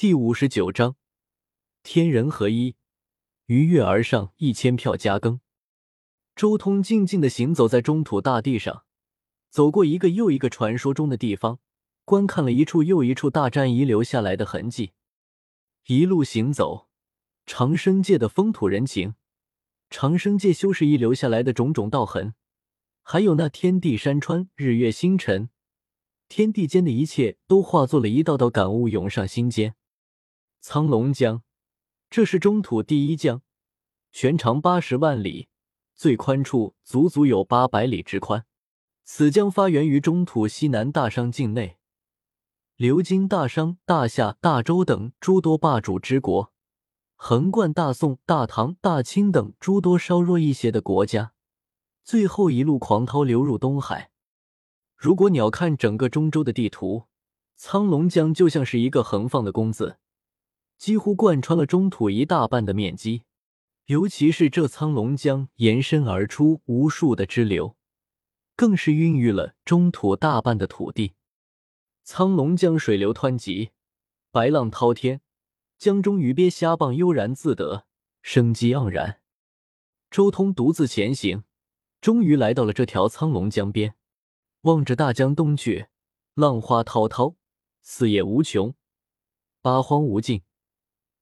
第五十九章，天人合一，鱼跃而上，一千票加更。周通静静的行走在中土大地上，走过一个又一个传说中的地方，观看了一处又一处大战遗留下来的痕迹。一路行走，长生界的风土人情，长生界修士遗留下来的种种道痕，还有那天地山川、日月星辰，天地间的一切都化作了一道道感悟涌上心间。苍龙江，这是中土第一江，全长八十万里，最宽处足足有八百里之宽。此江发源于中土西南大商境内，流经大商、大夏、大周等诸多霸主之国，横贯大宋、大唐、大清等诸多稍弱一些的国家，最后一路狂涛流入东海。如果鸟瞰整个中州的地图，苍龙江就像是一个横放的弓字。几乎贯穿了中土一大半的面积，尤其是这苍龙江延伸而出无数的支流，更是孕育了中土大半的土地。苍龙江水流湍急，白浪滔天，江中鱼鳖虾蚌悠然自得，生机盎然。周通独自前行，终于来到了这条苍龙江边，望着大江东去，浪花滔滔，四野无穷，八荒无尽。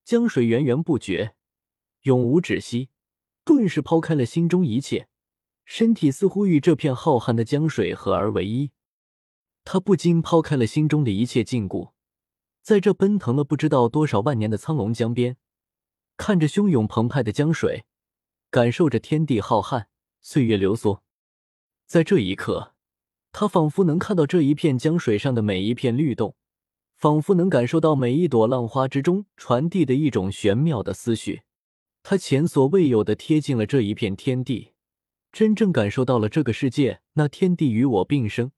江水源源不绝，永无止息，顿时抛开了心中一切，身体似乎与这片浩瀚的江水合而为一。他不禁抛开了心中的一切禁锢，在这奔腾了不知道多少万年的苍龙江边，看着汹涌澎湃的江水，感受着天地浩瀚，岁月流梭。在这一刻，他仿佛能看到这一片江水上的每一片律动。仿佛能感受到每一朵浪花之中传递的一种玄妙的思绪，他前所未有的贴近了这一片天地，真正感受到了这个世界那天地与我并生，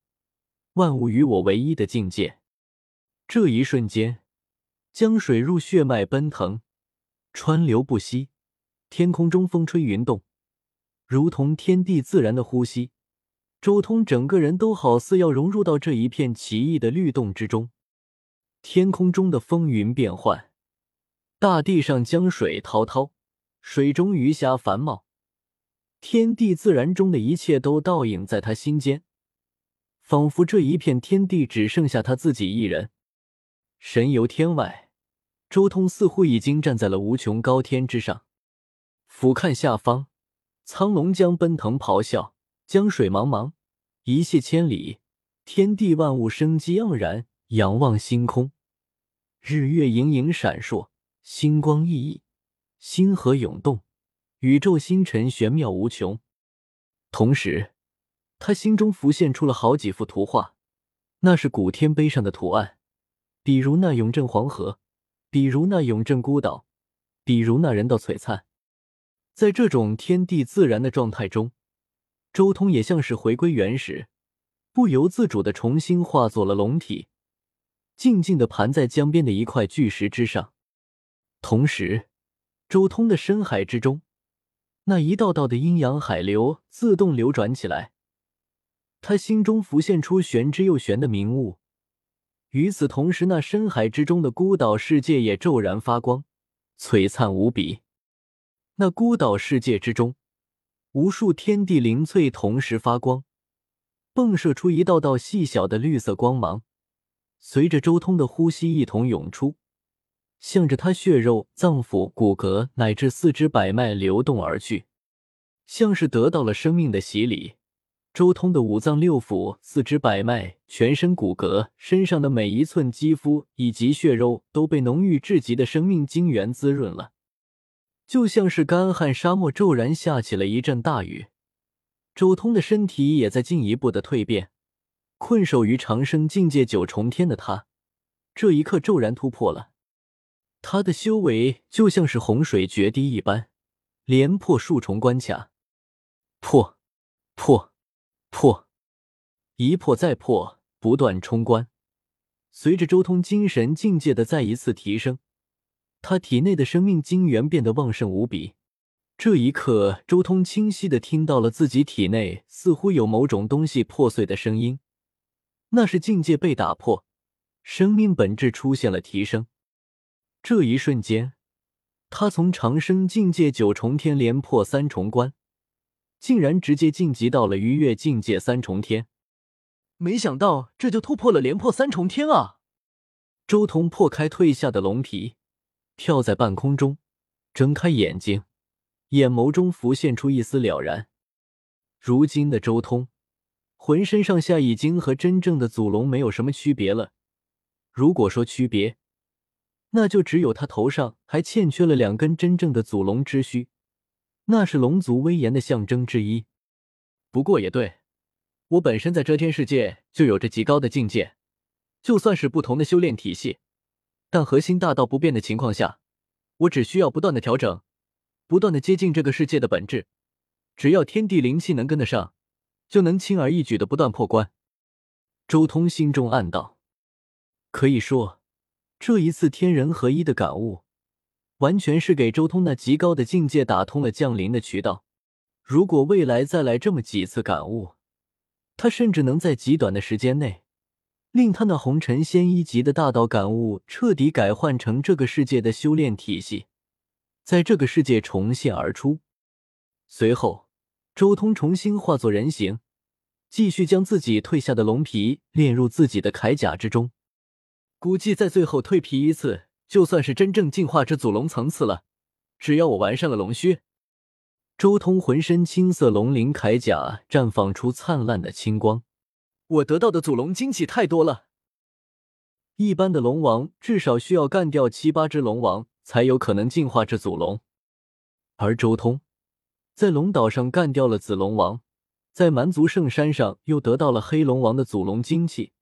万物与我唯一的境界。这一瞬间，江水入血脉奔腾，川流不息，天空中风吹云动，如同天地自然的呼吸。周通整个人都好似要融入到这一片奇异的律动之中。天空中的风云变幻，大地上江水滔滔，水中鱼虾繁茂，天地自然中的一切都倒影在他心间，仿佛这一片天地只剩下他自己一人。神游天外，周通似乎已经站在了无穷高天之上，俯瞰下方，苍龙江奔腾咆哮，江水茫茫，一泻千里，天地万物生机盎然。仰望星空，日月盈盈闪烁，星光熠熠，星河涌动，宇宙星辰玄妙无穷。同时，他心中浮现出了好几幅图画，那是古天碑上的图案，比如那永镇黄河，比如那永镇孤岛，比如那人道璀璨。在这种天地自然的状态中，周通也像是回归原始，不由自主的重新化作了龙体。静静的盘在江边的一块巨石之上，同时，周通的深海之中，那一道道的阴阳海流自动流转起来。他心中浮现出玄之又玄的明悟。与此同时，那深海之中的孤岛世界也骤然发光，璀璨无比。那孤岛世界之中，无数天地灵翠同时发光，迸射出一道道细小的绿色光芒。随着周通的呼吸一同涌出，向着他血肉、脏腑、骨骼乃至四肢百脉流动而去，像是得到了生命的洗礼。周通的五脏六腑、四肢百脉、全身骨骼、身上的每一寸肌肤以及血肉都被浓郁至极的生命精元滋润了，就像是干旱沙漠骤然下起了一阵大雨。周通的身体也在进一步的蜕变。困守于长生境界九重天的他，这一刻骤然突破了。他的修为就像是洪水决堤一般，连破数重关卡，破，破，破，一破再破，不断冲关。随着周通精神境界的再一次提升，他体内的生命精元变得旺盛无比。这一刻，周通清晰的听到了自己体内似乎有某种东西破碎的声音。那是境界被打破，生命本质出现了提升。这一瞬间，他从长生境界九重天连破三重关，竟然直接晋级到了逾越境界三重天。没想到这就突破了连破三重天啊！周通破开褪下的龙皮，跳在半空中，睁开眼睛，眼眸中浮现出一丝了然。如今的周通，浑身上下已经和真正的祖龙没有什么区别了。如果说区别，那就只有他头上还欠缺了两根真正的祖龙之须，那是龙族威严的象征之一。不过也对，我本身在遮天世界就有着极高的境界，就算是不同的修炼体系，但核心大道不变的情况下，我只需要不断的调整，不断的接近这个世界的本质。只要天地灵气能跟得上，就能轻而易举的不断破关。周通心中暗道：“可以说，这一次天人合一的感悟，完全是给周通那极高的境界打通了降临的渠道。如果未来再来这么几次感悟，他甚至能在极短的时间内，令他那红尘仙一级的大道感悟彻底改换成这个世界的修炼体系，在这个世界重现而出。随后。”周通重新化作人形，继续将自己褪下的龙皮炼入自己的铠甲之中。估计在最后蜕皮一次，就算是真正进化至祖龙层次了。只要我完善了龙须，周通浑身青色龙鳞铠甲绽放出灿烂的青光。我得到的祖龙精气太多了，一般的龙王至少需要干掉七八只龙王才有可能进化至祖龙，而周通。在龙岛上干掉了紫龙王，在蛮族圣山上又得到了黑龙王的祖龙精气，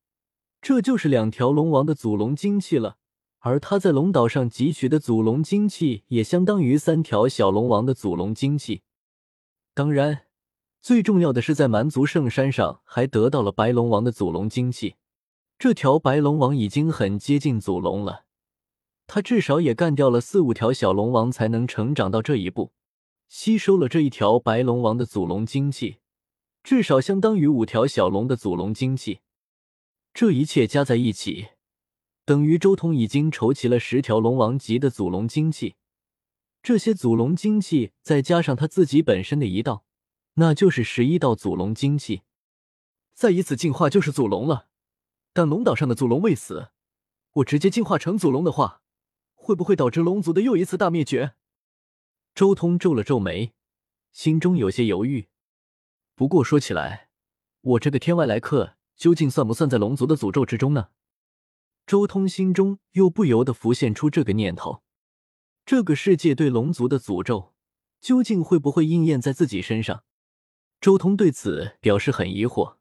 这就是两条龙王的祖龙精气了。而他在龙岛上汲取的祖龙精气，也相当于三条小龙王的祖龙精气。当然，最重要的是在蛮族圣山上还得到了白龙王的祖龙精气。这条白龙王已经很接近祖龙了，他至少也干掉了四五条小龙王才能成长到这一步。吸收了这一条白龙王的祖龙精气，至少相当于五条小龙的祖龙精气。这一切加在一起，等于周通已经筹齐了十条龙王级的祖龙精气。这些祖龙精气再加上他自己本身的一道，那就是十一道祖龙精气。再以此进化就是祖龙了。但龙岛上的祖龙未死，我直接进化成祖龙的话，会不会导致龙族的又一次大灭绝？周通皱了皱眉，心中有些犹豫。不过说起来，我这个天外来客究竟算不算在龙族的诅咒之中呢？周通心中又不由得浮现出这个念头：这个世界对龙族的诅咒，究竟会不会应验在自己身上？周通对此表示很疑惑。